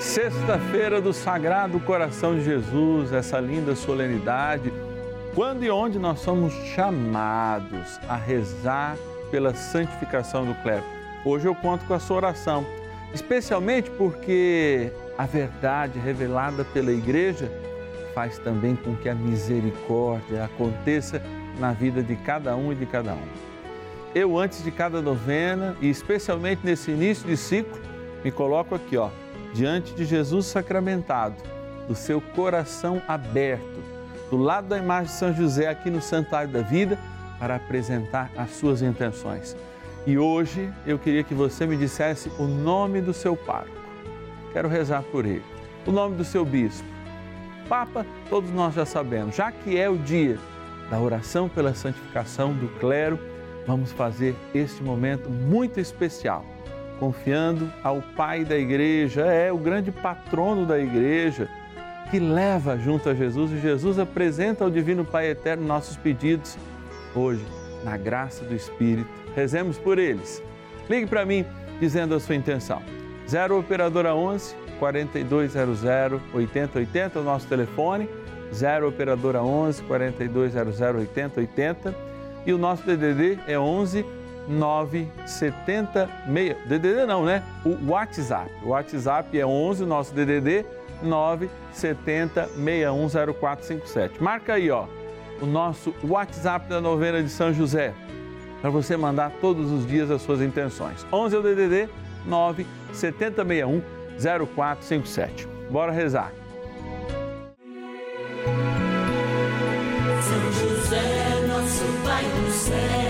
Sexta-feira do Sagrado Coração de Jesus, essa linda solenidade, quando e onde nós somos chamados a rezar pela santificação do clero. Hoje eu conto com a sua oração, especialmente porque a verdade revelada pela Igreja faz também com que a misericórdia aconteça na vida de cada um e de cada um. Eu, antes de cada novena, e especialmente nesse início de ciclo, me coloco aqui, ó diante de Jesus sacramentado, do seu coração aberto, do lado da imagem de São José aqui no Santuário da Vida, para apresentar as suas intenções. E hoje eu queria que você me dissesse o nome do seu pároco. Quero rezar por ele. O nome do seu bispo. Papa, todos nós já sabemos, já que é o dia da oração pela santificação do clero, vamos fazer este momento muito especial confiando ao Pai da igreja, é o grande patrono da igreja, que leva junto a Jesus e Jesus apresenta ao Divino Pai Eterno nossos pedidos. Hoje, na graça do Espírito, rezemos por eles. Ligue para mim dizendo a sua intenção. 0 Operadora 11 4200 8080 é o nosso telefone. 0 Operadora 11 4200 8080 e o nosso DDD é 11 976. DDD não, né? O WhatsApp. O WhatsApp é 11, nosso DDD 970610457. Marca aí, ó, o nosso WhatsApp da novena de São José, para você mandar todos os dias as suas intenções. 11 é o DDD 970610457. Bora rezar. São José, nosso Pai do céu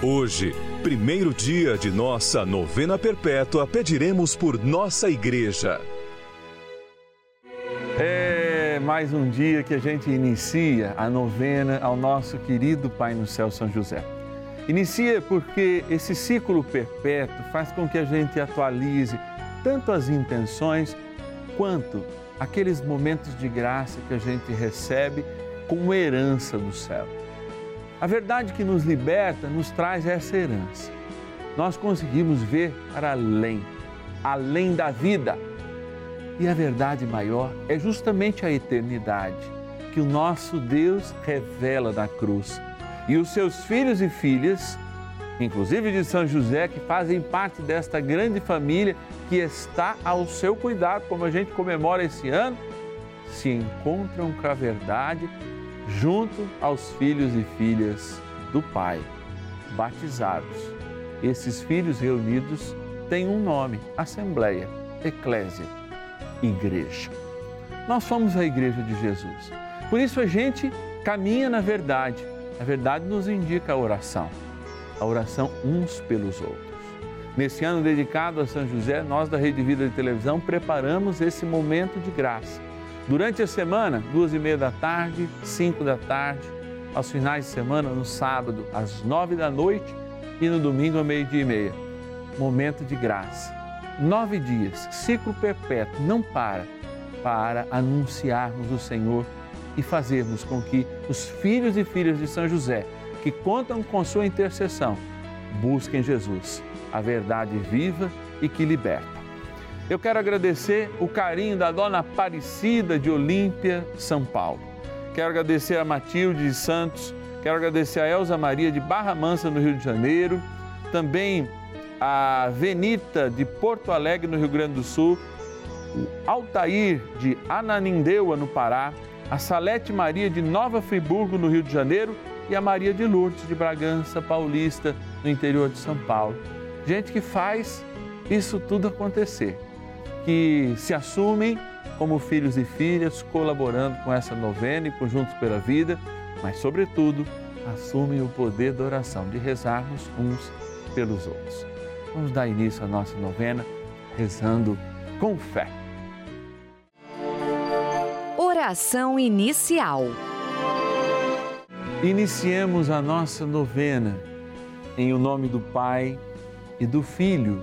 Hoje, primeiro dia de nossa novena perpétua, pediremos por nossa igreja. É mais um dia que a gente inicia a novena ao nosso querido Pai no céu, São José. Inicia porque esse ciclo perpétuo faz com que a gente atualize tanto as intenções quanto aqueles momentos de graça que a gente recebe como herança do céu. A verdade que nos liberta nos traz essa herança. Nós conseguimos ver para além, além da vida. E a verdade maior é justamente a eternidade que o nosso Deus revela na cruz. E os seus filhos e filhas, inclusive de São José, que fazem parte desta grande família que está ao seu cuidado, como a gente comemora esse ano, se encontram com a verdade junto aos filhos e filhas do Pai, batizados. Esses filhos reunidos têm um nome: Assembleia, Eclésia, Igreja. Nós somos a Igreja de Jesus. Por isso a gente caminha na verdade. A verdade nos indica a oração, a oração uns pelos outros. Nesse ano dedicado a São José, nós da Rede Vida de Televisão preparamos esse momento de graça Durante a semana, duas e meia da tarde, cinco da tarde, aos finais de semana, no sábado, às nove da noite e no domingo, ao meio-dia e meia. Momento de graça. Nove dias, ciclo perpétuo, não para, para anunciarmos o Senhor e fazermos com que os filhos e filhas de São José, que contam com sua intercessão, busquem Jesus, a verdade viva e que liberta. Eu quero agradecer o carinho da dona Aparecida de Olímpia, São Paulo. Quero agradecer a Matilde de Santos, quero agradecer a Elza Maria de Barra Mansa, no Rio de Janeiro, também a Venita de Porto Alegre, no Rio Grande do Sul, o Altair de Ananindeua, no Pará, a Salete Maria de Nova Friburgo, no Rio de Janeiro, e a Maria de Lourdes de Bragança Paulista, no interior de São Paulo. Gente que faz isso tudo acontecer, que se assumem como filhos e filhas, colaborando com essa novena e com Juntos pela Vida, mas, sobretudo, assumem o poder da oração, de rezarmos uns pelos outros. Vamos dar início à nossa novena rezando com fé. Oração inicial. Iniciemos a nossa novena em o nome do Pai e do Filho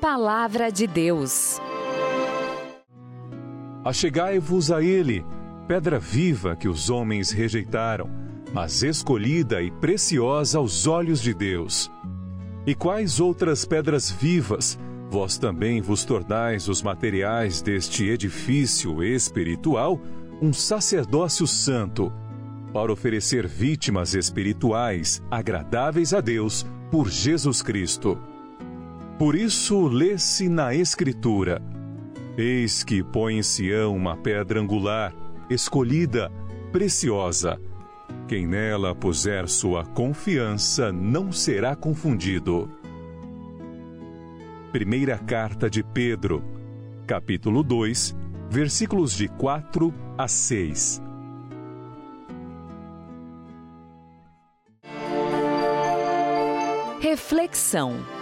Palavra de Deus. Achegai-vos a Ele, pedra viva que os homens rejeitaram, mas escolhida e preciosa aos olhos de Deus. E quais outras pedras vivas vós também vos tornais os materiais deste edifício espiritual? um sacerdócio santo, para oferecer vítimas espirituais agradáveis a Deus por Jesus Cristo. Por isso, lê-se na Escritura: Eis que põe em Sião uma pedra angular, escolhida, preciosa. Quem nela puser sua confiança não será confundido. Primeira Carta de Pedro, capítulo 2 versículos de 4 a 6. Reflexão.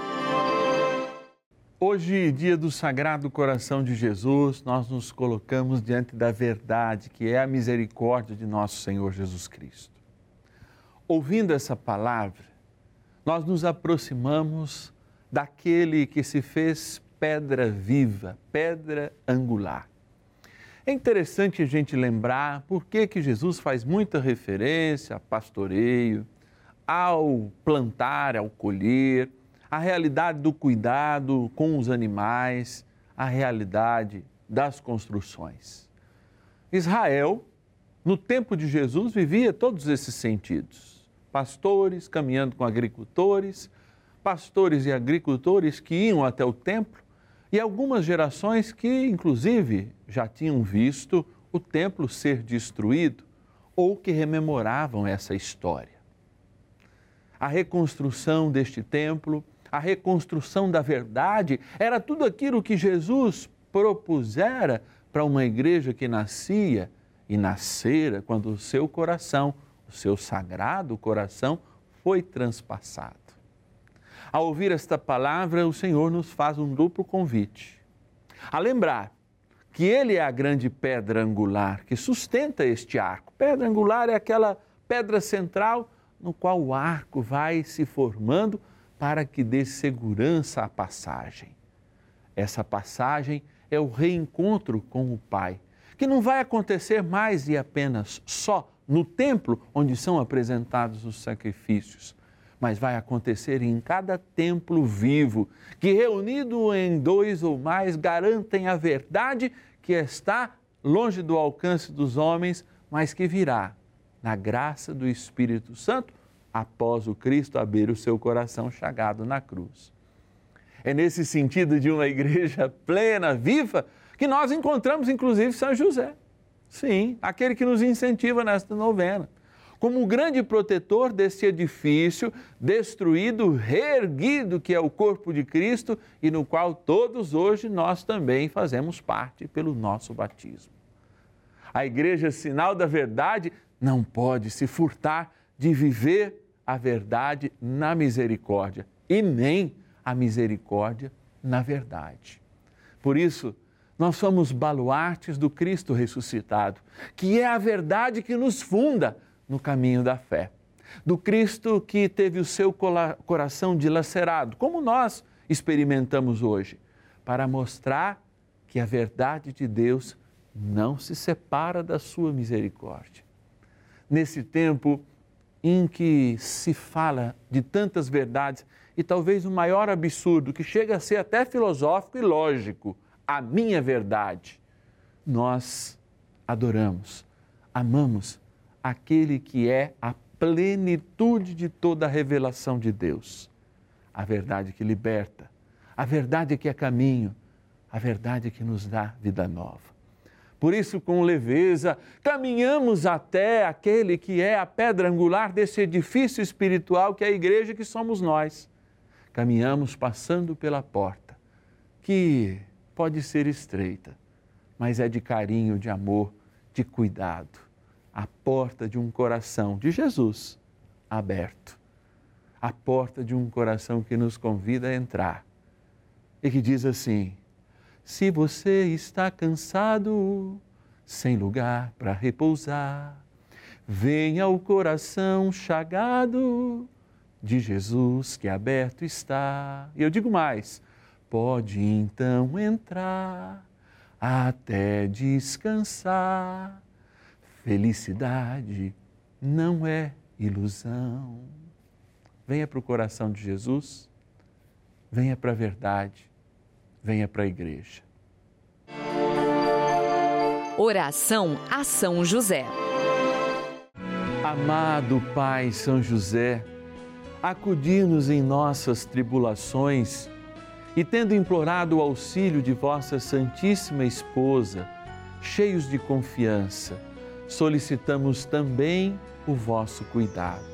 Hoje, dia do Sagrado Coração de Jesus, nós nos colocamos diante da verdade, que é a misericórdia de nosso Senhor Jesus Cristo. Ouvindo essa palavra, nós nos aproximamos daquele que se fez pedra viva, pedra angular É interessante a gente lembrar por que, que Jesus faz muita referência a pastoreio, ao plantar, ao colher, a realidade do cuidado com os animais, a realidade das construções. Israel, no tempo de Jesus, vivia todos esses sentidos. Pastores caminhando com agricultores, pastores e agricultores que iam até o templo e algumas gerações que, inclusive, já tinham visto o templo ser destruído ou que rememoravam essa história. A reconstrução deste templo, a reconstrução da verdade, era tudo aquilo que Jesus propusera para uma igreja que nascia e nascera quando o seu coração, o seu sagrado coração, foi transpassado. Ao ouvir esta palavra, o Senhor nos faz um duplo convite. A lembrar que Ele é a grande pedra angular que sustenta este arco. Pedra angular é aquela pedra central no qual o arco vai se formando para que dê segurança à passagem. Essa passagem é o reencontro com o Pai, que não vai acontecer mais e apenas só no templo onde são apresentados os sacrifícios, mas vai acontecer em cada templo vivo, que reunido em dois ou mais garantem a verdade que está longe do alcance dos homens, mas que virá na graça do Espírito Santo após o Cristo abrir o seu coração chagado na cruz. É nesse sentido de uma igreja plena, viva, que nós encontramos inclusive São José. Sim, aquele que nos incentiva nesta novena. Como o grande protetor desse edifício destruído, reerguido, que é o corpo de Cristo e no qual todos hoje nós também fazemos parte pelo nosso batismo. A igreja, sinal da verdade, não pode se furtar de viver a verdade na misericórdia e nem a misericórdia na verdade. Por isso, nós somos baluartes do Cristo ressuscitado, que é a verdade que nos funda no caminho da fé. Do Cristo que teve o seu coração dilacerado, como nós experimentamos hoje, para mostrar que a verdade de Deus não se separa da sua misericórdia. Nesse tempo em que se fala de tantas verdades e talvez o maior absurdo, que chega a ser até filosófico e lógico, a minha verdade, nós adoramos, amamos aquele que é a plenitude de toda a revelação de Deus. A verdade que liberta, a verdade que é caminho, a verdade que nos dá vida nova. Por isso, com leveza, caminhamos até aquele que é a pedra angular desse edifício espiritual que é a igreja que somos nós. Caminhamos passando pela porta, que pode ser estreita, mas é de carinho, de amor, de cuidado a porta de um coração de Jesus aberto. A porta de um coração que nos convida a entrar e que diz assim: se você está cansado, sem lugar para repousar, venha ao coração chagado de Jesus que aberto está. E eu digo mais: pode então entrar até descansar Felicidade não é ilusão. Venha para o coração de Jesus, venha para a verdade, venha para a igreja. Oração a São José. Amado Pai São José, acudir-nos em nossas tribulações e, tendo implorado o auxílio de vossa Santíssima Esposa, cheios de confiança, solicitamos também o vosso cuidado.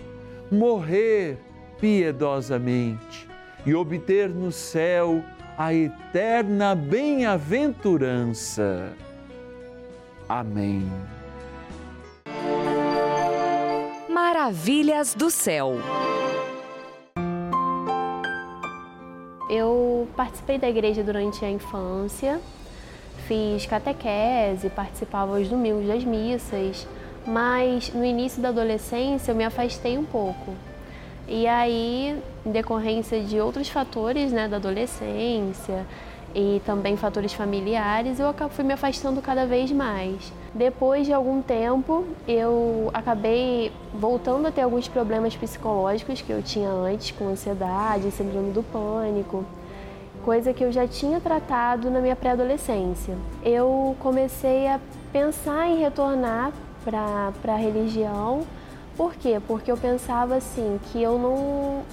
morrer piedosamente e obter no céu a eterna bem-aventurança. Amém. Maravilhas do céu. Eu participei da igreja durante a infância, fiz catequese, participava aos domingos das missas, mas no início da adolescência eu me afastei um pouco. E aí, em decorrência de outros fatores né, da adolescência e também fatores familiares, eu fui me afastando cada vez mais. Depois de algum tempo, eu acabei voltando a ter alguns problemas psicológicos que eu tinha antes, com ansiedade, síndrome do pânico, coisa que eu já tinha tratado na minha pré-adolescência. Eu comecei a pensar em retornar para a religião. Por quê? Porque eu pensava assim, que eu não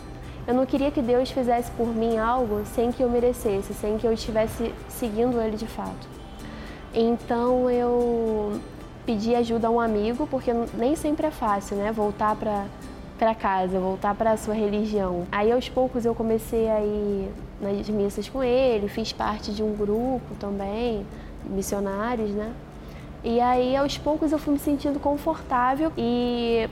eu não queria que Deus fizesse por mim algo sem que eu merecesse, sem que eu estivesse seguindo ele de fato. Então eu pedi ajuda a um amigo, porque nem sempre é fácil, né? Voltar para casa, voltar para a sua religião. Aí aos poucos eu comecei a ir nas missas com ele, fiz parte de um grupo também, missionários, né? E aí aos poucos eu fui me sentindo confortável e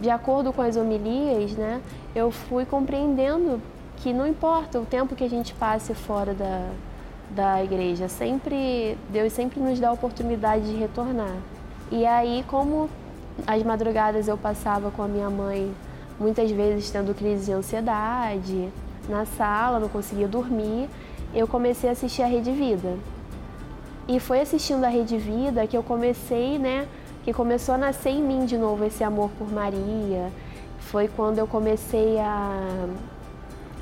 de acordo com as homilias, né, eu fui compreendendo que não importa o tempo que a gente passe fora da, da igreja, sempre Deus sempre nos dá a oportunidade de retornar. E aí, como as madrugadas eu passava com a minha mãe, muitas vezes tendo crise de ansiedade, na sala, não conseguia dormir, eu comecei a assistir a Rede Vida. E foi assistindo a Rede Vida que eu comecei, né, que começou a nascer em mim de novo esse amor por Maria. Foi quando eu comecei a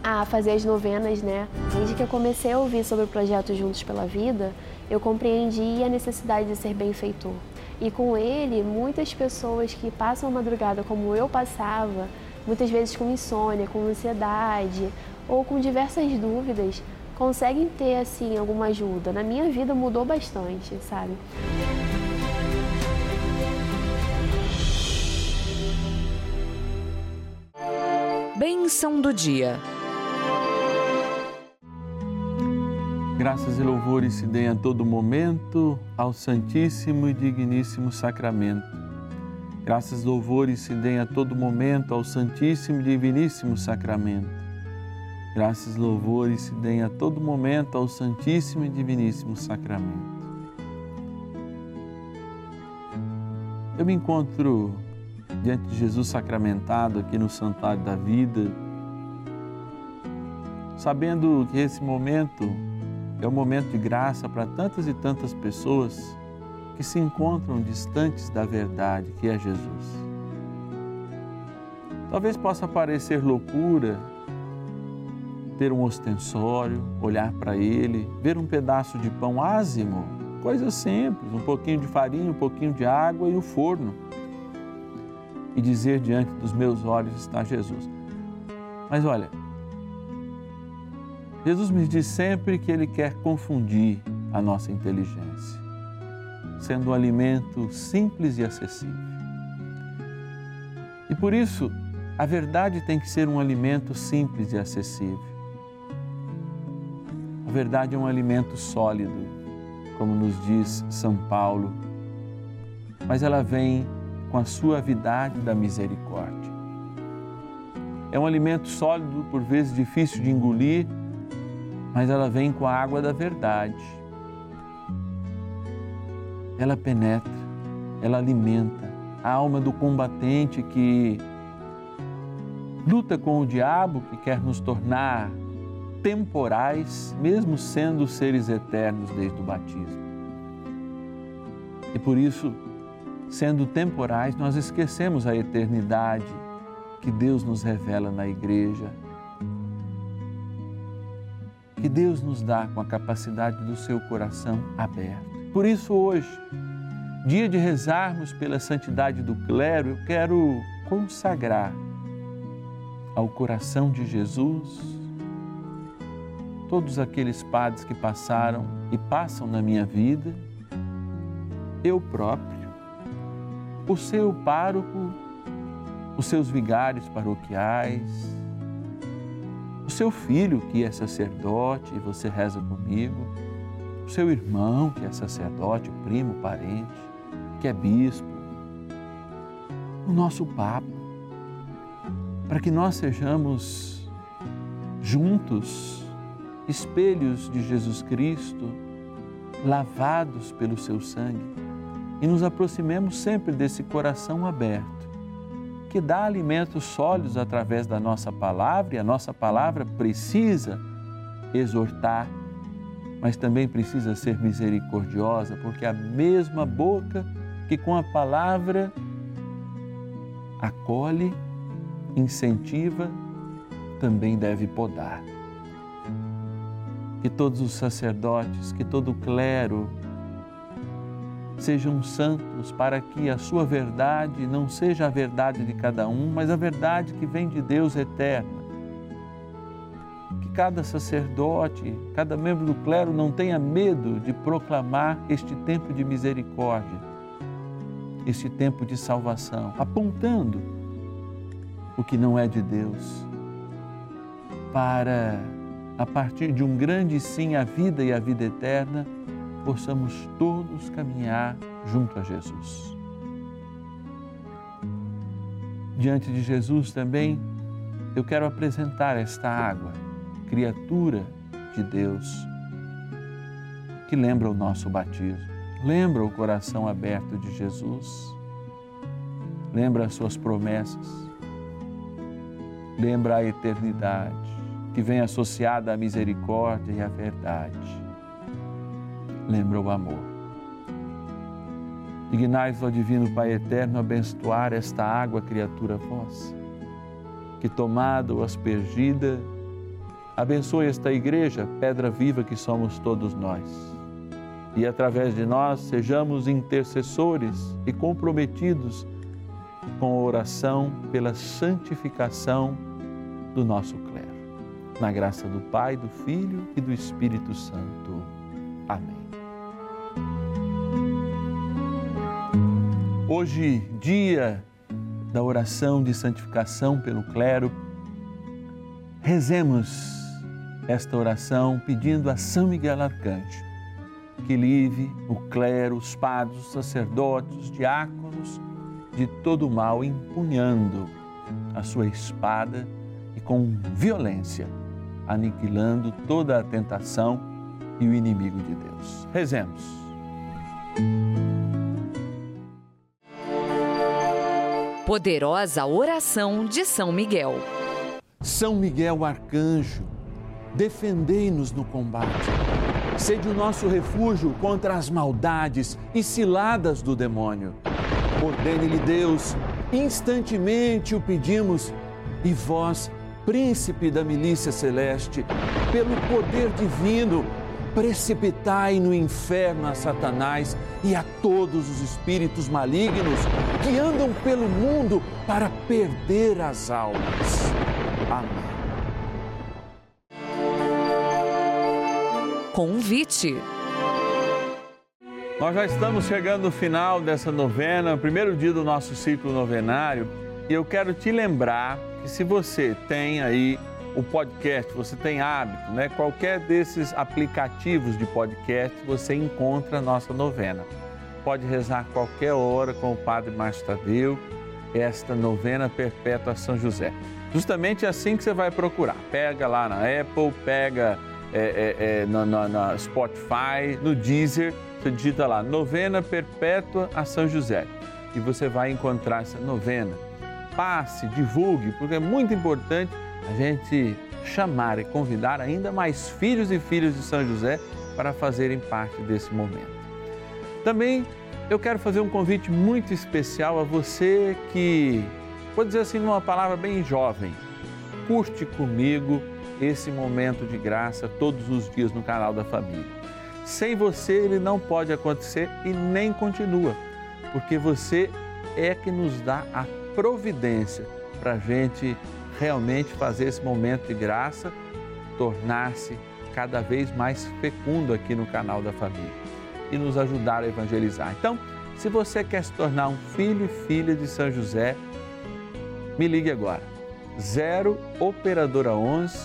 a fazer as novenas, né? Desde que eu comecei a ouvir sobre o projeto Juntos pela Vida, eu compreendi a necessidade de ser benfeitor. E com ele, muitas pessoas que passam a madrugada como eu passava, muitas vezes com insônia, com ansiedade ou com diversas dúvidas, conseguem ter assim alguma ajuda. Na minha vida mudou bastante, sabe? Bênção do dia. Graças e louvores se deem a todo momento ao Santíssimo e Digníssimo Sacramento. Graças e louvores se deem a todo momento ao Santíssimo e Diviníssimo Sacramento. Graças louvores se deem a todo momento ao Santíssimo e Diviníssimo Sacramento. Eu me encontro diante de Jesus sacramentado aqui no Santuário da Vida, sabendo que esse momento é um momento de graça para tantas e tantas pessoas que se encontram distantes da verdade que é Jesus. Talvez possa parecer loucura ter um ostensório, olhar para ele, ver um pedaço de pão ázimo, coisa simples, um pouquinho de farinha, um pouquinho de água e o forno. E dizer diante dos meus olhos está Jesus. Mas olha, Jesus me diz sempre que Ele quer confundir a nossa inteligência, sendo um alimento simples e acessível. E por isso, a verdade tem que ser um alimento simples e acessível. A verdade é um alimento sólido, como nos diz São Paulo, mas ela vem com a suavidade da misericórdia. É um alimento sólido, por vezes difícil de engolir, mas ela vem com a água da verdade. ela penetra, ela alimenta a alma do combatente que luta com o diabo que quer nos tornar temporais, mesmo sendo seres eternos desde o batismo. E por isso, sendo temporais, nós esquecemos a eternidade que Deus nos revela na igreja, que Deus nos dá com a capacidade do seu coração aberto. Por isso, hoje, dia de rezarmos pela santidade do clero, eu quero consagrar ao coração de Jesus todos aqueles padres que passaram e passam na minha vida, eu próprio, o seu pároco, os seus vigários paroquiais, o seu filho que é sacerdote e você reza comigo, o seu irmão que é sacerdote, primo, parente, que é bispo, o nosso Papa, para que nós sejamos juntos espelhos de Jesus Cristo, lavados pelo seu sangue, e nos aproximemos sempre desse coração aberto, que dá alimentos sólidos através da nossa palavra, e a nossa palavra precisa exortar, mas também precisa ser misericordiosa, porque a mesma boca que com a palavra acolhe, incentiva, também deve podar que todos os sacerdotes, que todo o clero sejam santos para que a sua verdade não seja a verdade de cada um, mas a verdade que vem de Deus eterna. Que cada sacerdote, cada membro do clero não tenha medo de proclamar este tempo de misericórdia, este tempo de salvação, apontando o que não é de Deus para a partir de um grande sim à vida e à vida eterna, possamos todos caminhar junto a Jesus. Diante de Jesus também, eu quero apresentar esta água, criatura de Deus, que lembra o nosso batismo, lembra o coração aberto de Jesus, lembra as suas promessas, lembra a eternidade que vem associada à misericórdia e à verdade. Lembra o amor. Dignai-vos, ó Divino Pai Eterno, abençoar esta água, criatura vossa, que tomada ou aspergida, abençoe esta igreja, pedra viva que somos todos nós. E através de nós sejamos intercessores e comprometidos com a oração pela santificação do nosso clero. Na graça do Pai, do Filho e do Espírito Santo. Amém. Hoje, dia da oração de santificação pelo clero, rezemos esta oração pedindo a São Miguel Arcanjo que livre o clero, os padres, os sacerdotes, os diáconos de todo o mal, empunhando a sua espada e com violência aniquilando toda a tentação e o inimigo de Deus. Rezemos. Poderosa oração de São Miguel. São Miguel Arcanjo, defendei-nos no combate. Sede o nosso refúgio contra as maldades e ciladas do demônio. Ordene-lhe Deus, instantemente o pedimos, e vós, príncipe da milícia celeste, pelo poder divino, precipitai no inferno a Satanás e a todos os espíritos malignos que andam pelo mundo para perder as almas. Amém. Convite. Nós já estamos chegando no final dessa novena, primeiro dia do nosso ciclo novenário, e eu quero te lembrar que se você tem aí o podcast, você tem hábito, né? Qualquer desses aplicativos de podcast, você encontra a nossa novena. Pode rezar qualquer hora com o Padre Márcio Tadeu, esta novena perpétua a São José. Justamente assim que você vai procurar. Pega lá na Apple, pega é, é, é, na, na, na Spotify, no Deezer Você digita lá, novena perpétua a São José. E você vai encontrar essa novena. Passe, divulgue, porque é muito importante a gente chamar e convidar ainda mais filhos e filhas de São José para fazerem parte desse momento. Também eu quero fazer um convite muito especial a você que, vou dizer assim, numa palavra bem jovem, curte comigo esse momento de graça todos os dias no canal da família. Sem você ele não pode acontecer e nem continua, porque você é que nos dá a providência para a gente realmente fazer esse momento de graça tornar-se cada vez mais fecundo aqui no canal da família e nos ajudar a evangelizar. Então, se você quer se tornar um filho e filha de São José, me ligue agora. 0 operadora 11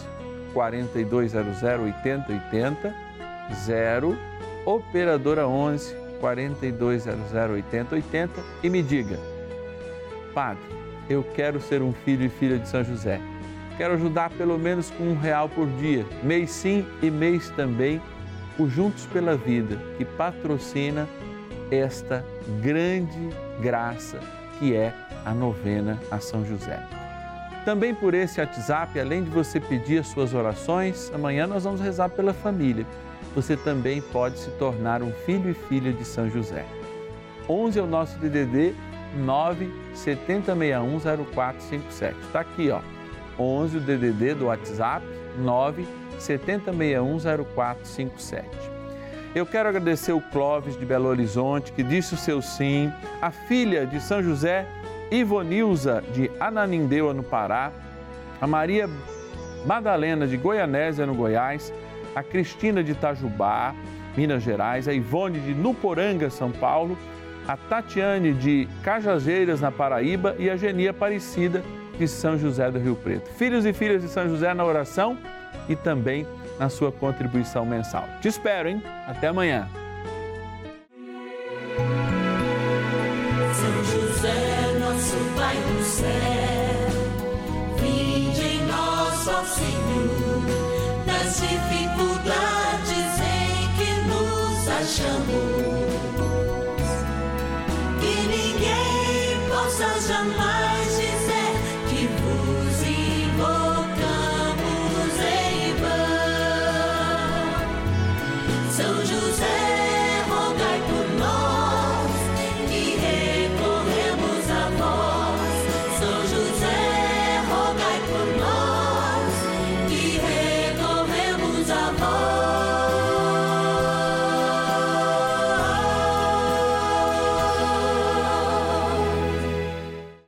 4200 8080 0 operadora 11 4200 8080 e me diga: Padre, eu quero ser um filho e filha de São José. Quero ajudar pelo menos com um real por dia, mês sim e mês também, o Juntos pela Vida, que patrocina esta grande graça que é a novena a São José. Também por esse WhatsApp, além de você pedir as suas orações, amanhã nós vamos rezar pela família. Você também pode se tornar um filho e filha de São José. 11 é o nosso DDD 970610457. Está aqui, ó. 11 o DDD do WhatsApp 970610457. Eu quero agradecer o Clóvis de Belo Horizonte que disse o seu sim, a filha de São José Ivonilza de Ananindeua no Pará, a Maria Madalena de Goianésia no Goiás, a Cristina de Itajubá, Minas Gerais, a Ivone de Nuporanga, São Paulo, a Tatiane de Cajazeiras, na Paraíba e a Genia Aparecida de São José do Rio Preto. Filhos e filhas de São José na oração e também na sua contribuição mensal. Te espero, hein? Até amanhã. São José, nosso Pai do céu, vinde em nós, ó Senhor, nas dificuldades em que nos achamos.